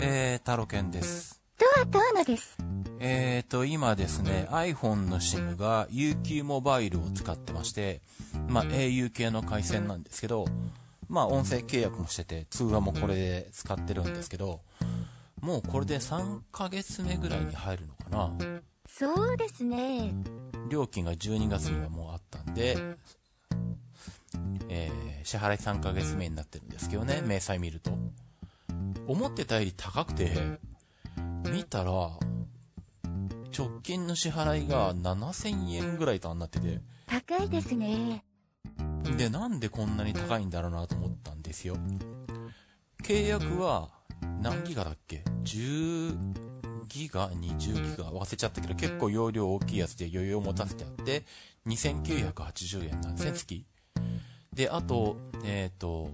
えー、タロケンです。ドアとアナです。えーと、今ですね、iPhone の SIM が UQ モバイルを使ってまして、まあ、au 系の回線なんですけど、まあ、音声契約もしてて、通話もこれで使ってるんですけど、もうこれで3ヶ月目ぐらいに入るのかな。そうですね。料金が12月にはもうあったんで、えー支払い3ヶ月目になってるんですけどね、明細見ると。思ってたより高くて、見たら、直近の支払いが7000円ぐらいとなってて、高いですね。で、なんでこんなに高いんだろうなと思ったんですよ。契約は、何ギガだっけ ?10 ギガ ?20 ギガ忘れちゃったけど、結構容量大きいやつで余裕を持たせてあって、2980円なんですね、月。で、あと、えっ、と、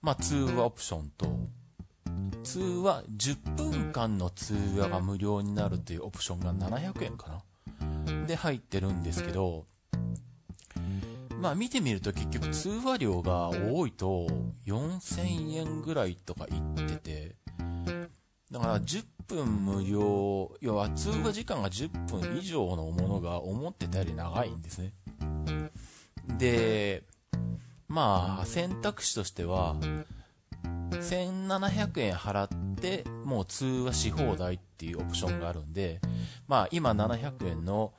まあ、通話オプションと、通話、10分間の通話が無料になるというオプションが700円かなで入ってるんですけど、まあ見てみると結局通話料が多いと4000円ぐらいとか言ってて、だから10分無料、要は通話時間が10分以上のものが思ってたより長いんですね。で、まあ選択肢としては、1700円払って、もう通話し放題っていうオプションがあるんで、まあ今700円の、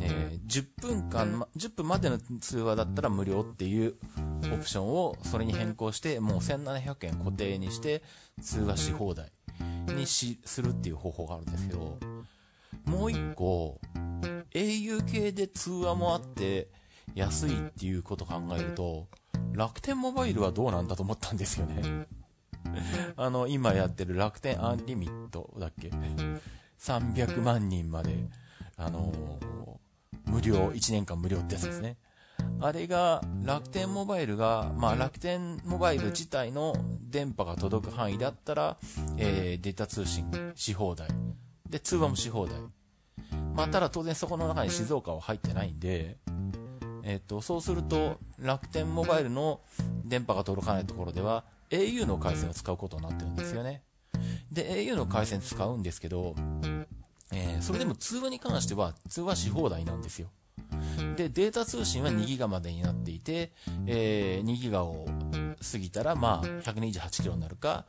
えー10分間、10分までの通話だったら無料っていうオプションをそれに変更して、もう1700円固定にして通話し放題にし、するっていう方法があるんですけど、もう一個、au 系で通話もあって安いっていうこと考えると、楽天モバイルはどうなんだと思ったんですよね。あの、今やってる楽天アンリミットだっけ ?300 万人まで、あのー無料、1年間無料ってやつですね。あれが、楽天モバイルが、まあ楽天モバイル自体の電波が届く範囲だったら、えー、データ通信し放題。で、通話もし放題。まあただ当然そこの中に静岡は入ってないんで、えっ、と、そうすると、楽天モバイルの電波が届かないところでは、au の回線を使うことになってるんですよね。で、au の回線使うんですけど、えーそれでも通話に関しては、通話し放題なんですよ。で、データ通信は2ギガまでになっていて、えー2ギガを過ぎたら、まあ、128キロになるか、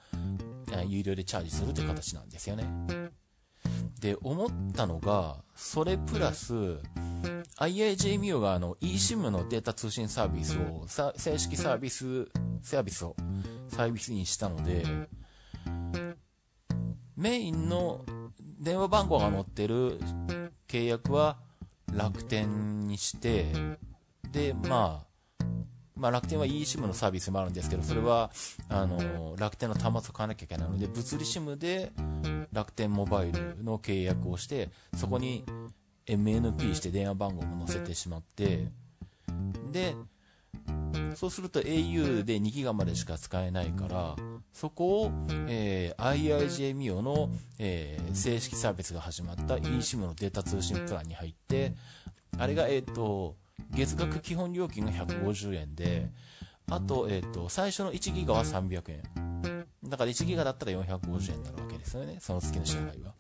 え有料でチャージするという形なんですよね。で、思ったのが、それプラス、IIJ ミオがあの eSIM のデータ通信サービスを、正式サービス、サービスをサービスにしたので、メインの電話番号が載ってる契約は楽天にして、で、まあ、まあ楽天は eSIM のサービスもあるんですけど、それは、あの、楽天の端末を買わなきゃいけないので、物理 SIM で楽天モバイルの契約をして、そこに MNP して電話番号も載せてしまって、で、そうすると au で2ギガまでしか使えないから、そこを、えー IIJ ミオの、えー正式サービスが始まった eSIM のデータ通信プランに入って、あれが、えっ、と、月額基本料金が150円で、あと、えっ、と、最初の1ギガは300円。だから1ギガだったら450円になるわけですよね。その月の支払いは。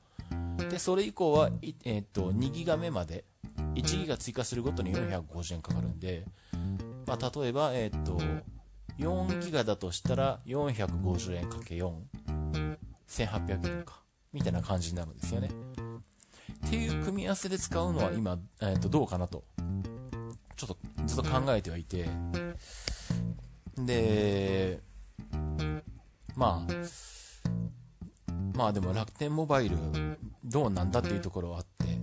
で、それ以降は、えっ、と、2ギガ目まで、1ギガ追加するごとに450円かかるんで、まあ、例えば、えっ、と、4ギガだとしたら450円かけ4、1800円か、みたいな感じになるんですよね。っていう組み合わせで使うのは今、えっ、と、どうかなと、ちょっとずっと考えてはいて、で、まあ、まあでも楽天モバイルどうなんだっていうところはあって、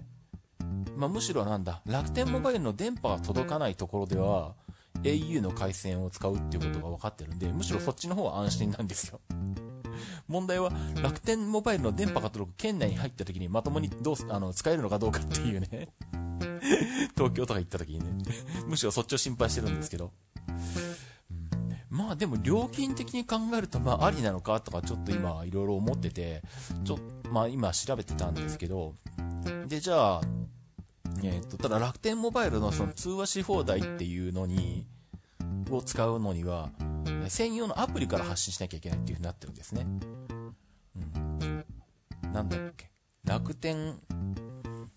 まあむしろなんだ、楽天モバイルの電波が届かないところでは、au の回線を使うっていうことが分かってるんで、むしろそっちの方は安心なんですよ。問題は楽天モバイルの電波が届く県内に入った時にまともにどうあの使えるのかどうかっていうね。東京とか行った時にね。むしろそっちを心配してるんですけど。まあでも料金的に考えるとまあありなのかとかちょっと今いろいろ思ってて、ちょまあ今調べてたんですけど、でじゃあ、えっと、ただ楽天モバイルのその通話し放題っていうのに、を使うのには、え専用のアプリから発信しなきゃいけないっていう風になってるんですね。うんなんだっけ、楽天、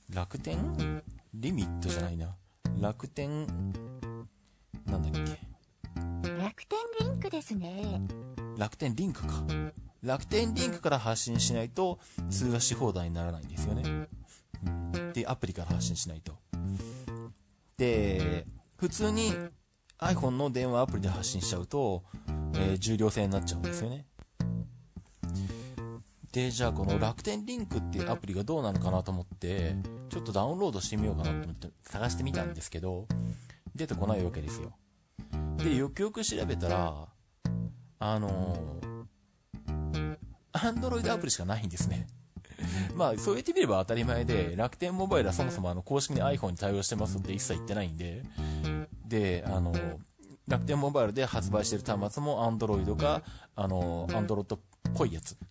楽天？リミットじゃないな。楽天、なんだっけ。楽天リンクですね。楽天リンクか。楽天リンクから発信しないと通話し放題にならないんですよね。うん、で、アプリから発信しないと。で、普通に iPhone の電話アプリで発信しちゃうと、えー、重量制になっちゃうんですよね。で、じゃあこの楽天リンクっていうアプリがどうなのかなと思って、ちょっとダウンロードしてみようかなと思って探してみたんですけど、出てこないわけですよ。で、よくよく調べたら、あのー、Android アプリしかないんですね。まあ、そう言ってみれば当たり前で、楽天モバイルはそもそもあの公式に iPhone に対応してますって一切言ってないんで、で、あの、楽天モバイルで発売してる端末も Android か、あの、Android っぽいやつ。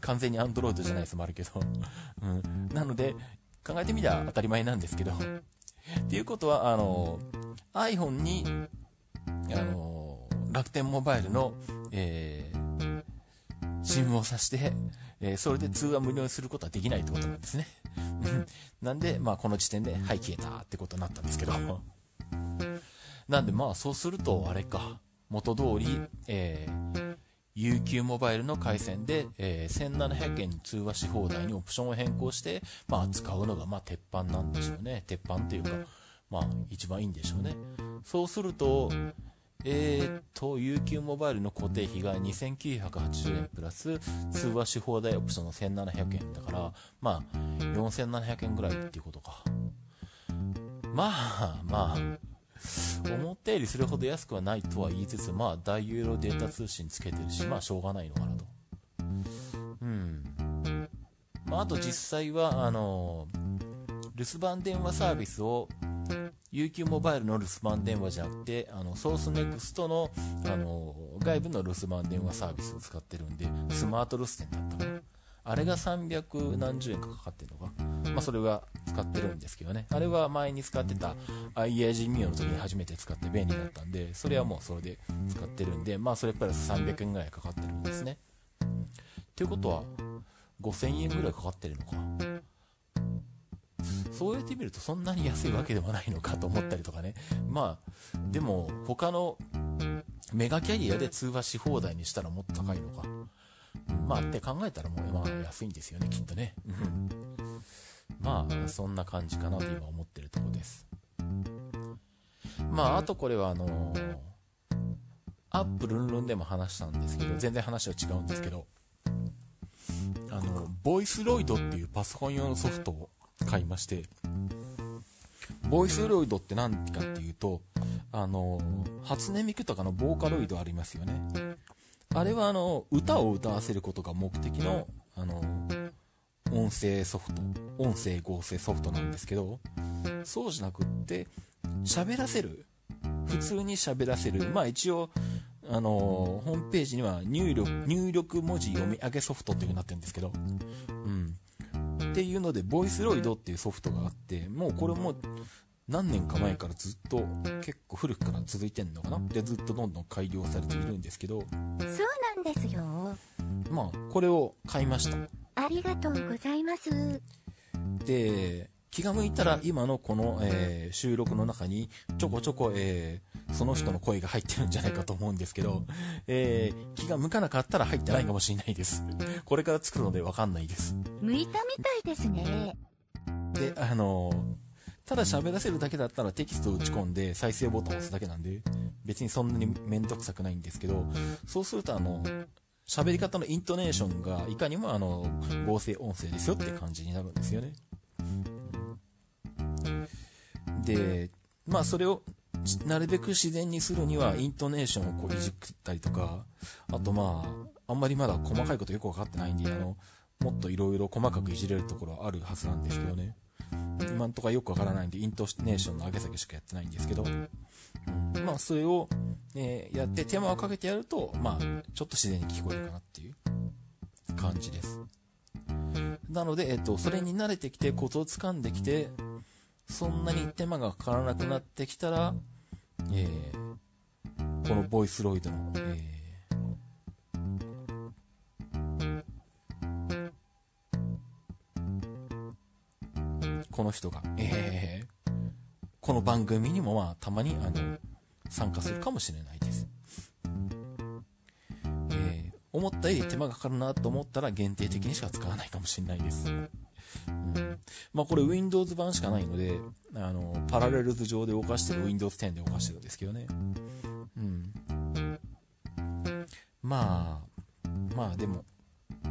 完全に Android じゃないやつもあるけど。うん。なので、考えてみりゃ当たり前なんですけど。っていうことは、あの、iPhone に、あの、楽天モバイルの、えー、SIM を挿して、えー、それで通話無料にすることはできないってことなんですね。なんで、まあ、この時点で、はい、消えたってことになったんですけど。なんで、まあ、そうすると、あれか、元通り、えー、UQ モバイルの回線で、えー、1700円通話し放題にオプションを変更して、まあ、使うのが、まあ、鉄板なんでしょうね。鉄板っていうか、まあ、一番いいんでしょうね。そうすると、えー、っと、UQ モバイルの固定費が2980円プラス通話し放題オプションの1700円だから、まあ、4700円ぐらいっていうことか。まあ、まあ、思ったよりそれほど安くはないとは言いつつ、まあ、大容量データ通信つけてるし、まあ、しょうがないのかなと。うん。まあ、あと実際は、あの、留守番電話サービスを UQ モバイルの留守番電話じゃなくて、あの、ソースネクストの、あの、外部の留守番電話サービスを使ってるんで、スマート留守電だったかな。あれが300何十円かかかってるのか。まあ、それは使ってるんですけどね。あれは前に使ってた IAG ミオの時に初めて使って便利だったんで、それはもうそれで使ってるんで、まあ、それプラス300円ぐらいかかってるんですね。ということは、5000円ぐらいかかってるのか。そうやってみるとそんなに安いわけではないのかと思ったりとかね。まあ、でも他のメガキャリアで通話し放題にしたらもっと高いのか。まあって考えたらもうまあ安いんですよね、きっとね。まあ、そんな感じかなと今思ってるとこです。まあ、あとこれはあのー、アップルンルンでも話したんですけど、全然話は違うんですけど、あの、ボイスロイドっていうパソコン用のソフトを買いまして、ボイスロイドって何かっていうと、あの、初音ミクとかのボーカロイドありますよね。あれはあの、歌を歌わせることが目的の、あの、音声ソフト、音声合成ソフトなんですけど、そうじゃなくって、喋らせる。普通に喋らせる。まあ一応、あのホームページには入力、入力文字読み上げソフトっていう風になってるんですけど、うん。っていうので、ボイスロイドっていうソフトがあって、もうこれも何年か前からずっと結構古くから続いてんのかな？で、ずっとどんどん改良されているんですけど。そうなんですよ。まあ、これを買いました。ありがとうございます。で、気が向いたら今のこの、えー、収録の中にちょこちょこ、えー、その人の声が入ってるんじゃないかと思うんですけど、えー、気が向かなかったら入ってないかもしれないです。これから作るのでわかんないです。向いたみたいですね。で、あのただ喋らせるだけだったらテキストを打ち込んで再生ボタンを押すだけなんで、別にそんなにめんどくさくないんですけど、そうするとあの、喋り方のイントネーションがいかにもあの、合成音声ですよって感じになるんですよね。で、まあそれをなるべく自然にするにはイントネーションをこういじったりとか、あとまあ、あんまりまだ細かいことよくわかってないんで、あの、もっといろいろ細かくいじれるところはあるはずなんですけどね。今んとこはよくわからないんで、イントネーションの上げ下げしかやってないんですけど、うん、まあそれを、えー、やって手間をかけてやると、まあちょっと自然に聞こえるかなっていう感じです。なので、えっ、と、それに慣れてきて、コツをつかんできて、そんなに手間がかからなくなってきたら、えー、このボイスロイドの、えー、この人が、えー、この番組にもまあたまにあの参加するかもしれないです。えー、思ったより手間がかかるなと思ったら限定的にしか使わないかもしれないです。うん、まあこれ Windows 版しかないので、あの、パラレルズ上で動かしてる Windows 10で動かしてるんですけどね。うん。まあ、まあでも、あ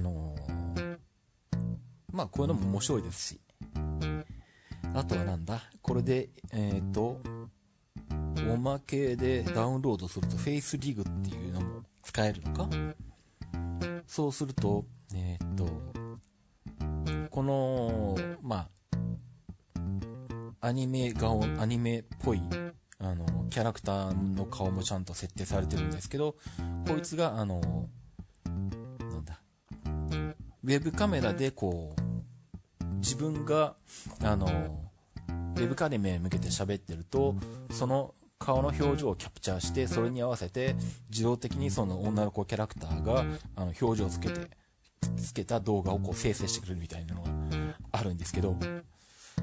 のー、まあこういうのも面白いですし。あとはなんだ？これで、えっ、ー、と、おまけでダウンロードすると Face Rig っていうのも使えるのか？そうすると、えっ、ー、と、この、まあ、アニメ顔、アニメっぽい、あの、キャラクターの顔もちゃんと設定されてるんですけど、こいつが、あの、なんだ、ウェブカメラでこう、自分が、あの、ウェブカメラに向けて喋ってると、その顔の表情をキャプチャーして、それに合わせて、自動的にその女の子キャラクターが、あの、表情をつけて、つけた動画をこう生成してくれるみたいなのがあるんですけど、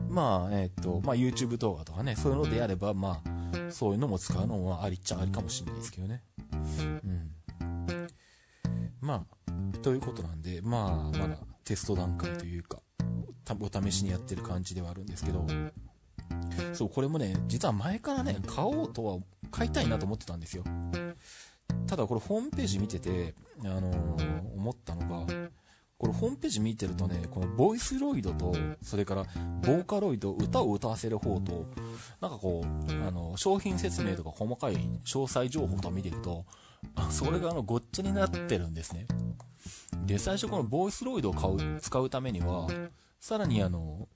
まあ、えっ、ー、と、まあ YouTube 動画とかね、そういうのであれば、まあ、そういうのも使うのはありっちゃありかもしれないですけどね。うん。まあ、ということなんで、まあ、まだテスト段階というか、お試しにやってる感じではあるんですけど、そう、これもね、実は前からね、買おうとは、買いたいなと思ってたんですよ。ただこれホームページ見てて、あのー、思ったのが、ホームページ見てるとね、このボイスロイドと、それからボーカロイド、歌を歌わせる方と、なんかこう、あの、商品説明とか細かい詳細情報とか見ていくと、それがあの、ごっちゃになってるんですね。で、最初このボイスロイドを買う、使うためには、さらにあの、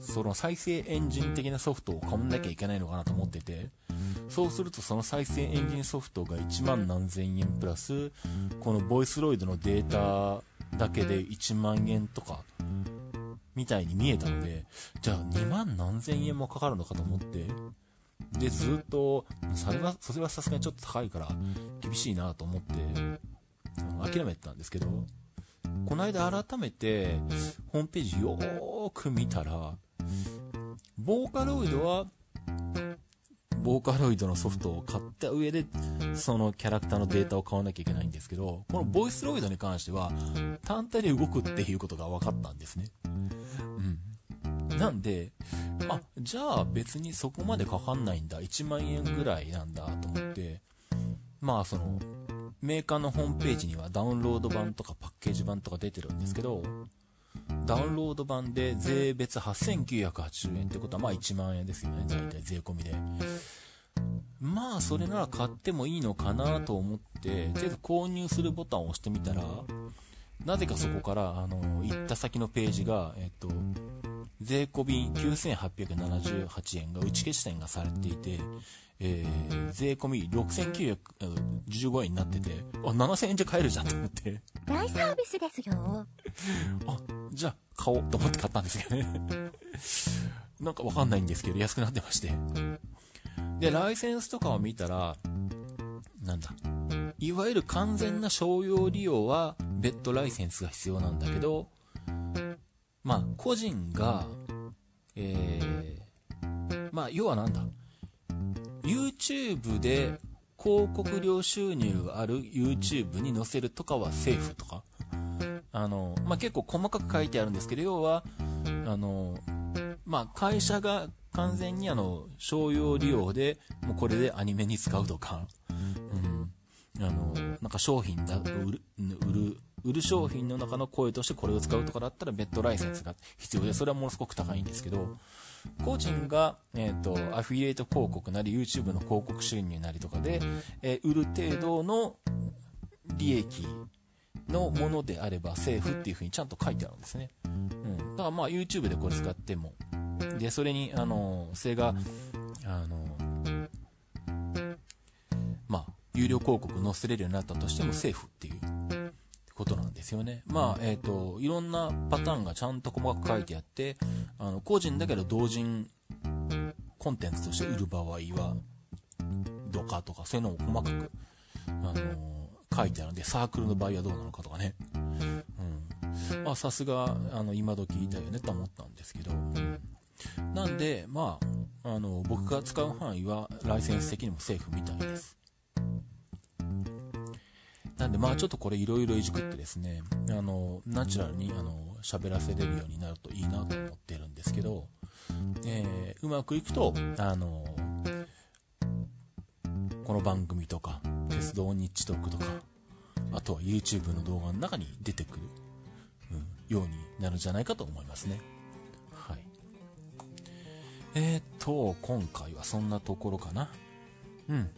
その再生エンジン的なソフトを買わなきゃいけないのかなと思ってて、そうするとその再生エンジンソフトが1万何千円プラス、このボイスロイドのデータだけで1万円とか、みたいに見えたので、じゃあ2万何千円もかかるのかと思って、で、ずっと、それは、それはさすがにちょっと高いから、厳しいなと思って、諦めてたんですけど、この間改めて、ホームページよーく見たら、ボーカロイドは、ボーカロイドのソフトを買った上で、そのキャラクターのデータを買わなきゃいけないんですけど、このボイスロイドに関しては、単体で動くっていうことが分かったんですね。うん。なんで、あ、じゃあ別にそこまでかかんないんだ。1万円ぐらいなんだと思って、まあその、メーカーのホームページにはダウンロード版とかパッケージ版とか出てるんですけど、ダウンロード版で税別8980円ってことはまあ1万円ですよね、大体税込みで。まあそれなら買ってもいいのかなと思って、とりあえず購入するボタンを押してみたら、なぜかそこから、あの、行った先のページが、えっと、税込み9878円が打ち消し点がされていて、えー、税込み6915円になってて、あ、7000円じゃ買えるじゃんと思って。大サービスですよ。あ、じゃあ買おうと思って買ったんですけどね。なんかわかんないんですけど、安くなってまして。で、ライセンスとかを見たら、なんだ。いわゆる完全な商用利用は別途ライセンスが必要なんだけど、まあ、個人が、えー、まあ、要はなんだ。YouTube で広告料収入がある YouTube に載せるとかはセーフとか、あの、まあ、結構細かく書いてあるんですけど、要は、あの、まあ、会社が完全にあの、商用利用で、もうこれでアニメに使うとか、うん、あの、なんか商品だ、売る、売る、売る商品の中の声としてこれを使うとかだったら別途ライセンスが必要で、それはものすごく高いんですけど、個人が、えっ、ー、と、アフィリエイト広告なり、YouTube の広告収入なりとかで、えー、売る程度の利益のものであればセーフっていう風にちゃんと書いてあるんですね。うん。だからまあ YouTube でこれ使っても、で、それに、あの、それが、あの、まあ、有料広告載せれるようになったとしてもセーフっていうですよね。まあ、えっ、ー、と、いろんなパターンがちゃんと細かく書いてあって、あの、個人だけど同人コンテンツとして売る場合は、どかとか、そういうのを細かく、あのー、書いてあるんで、サークルの場合はどうなのかとかね。うん。まあ、さすが、あの、今時いたよねと思ったんですけど、なんで、まあ、あの、僕が使う範囲は、ライセンス的にもセーフみたいです。なんで、まあ、ちょっとこれいろいろいじくってですね、あの、ナチュラルに、あの、喋らせれるようになるといいなと思ってるんですけど、えーうまくいくと、あの、この番組とか、鉄道日トークとか、あとは YouTube の動画の中に出てくる、うん、ようになるんじゃないかと思いますね。はい。えー、っと、今回はそんなところかな。うん。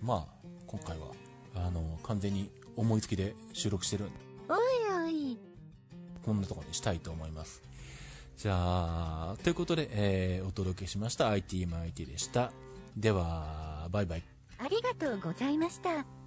まあ、今回は、あの、完全に思いつきで収録してるんで、おいおい。こんなところにしたいと思います。じゃあ、ということで、えーお届けしました IT マイティでした。では、バイバイ。ありがとうございました。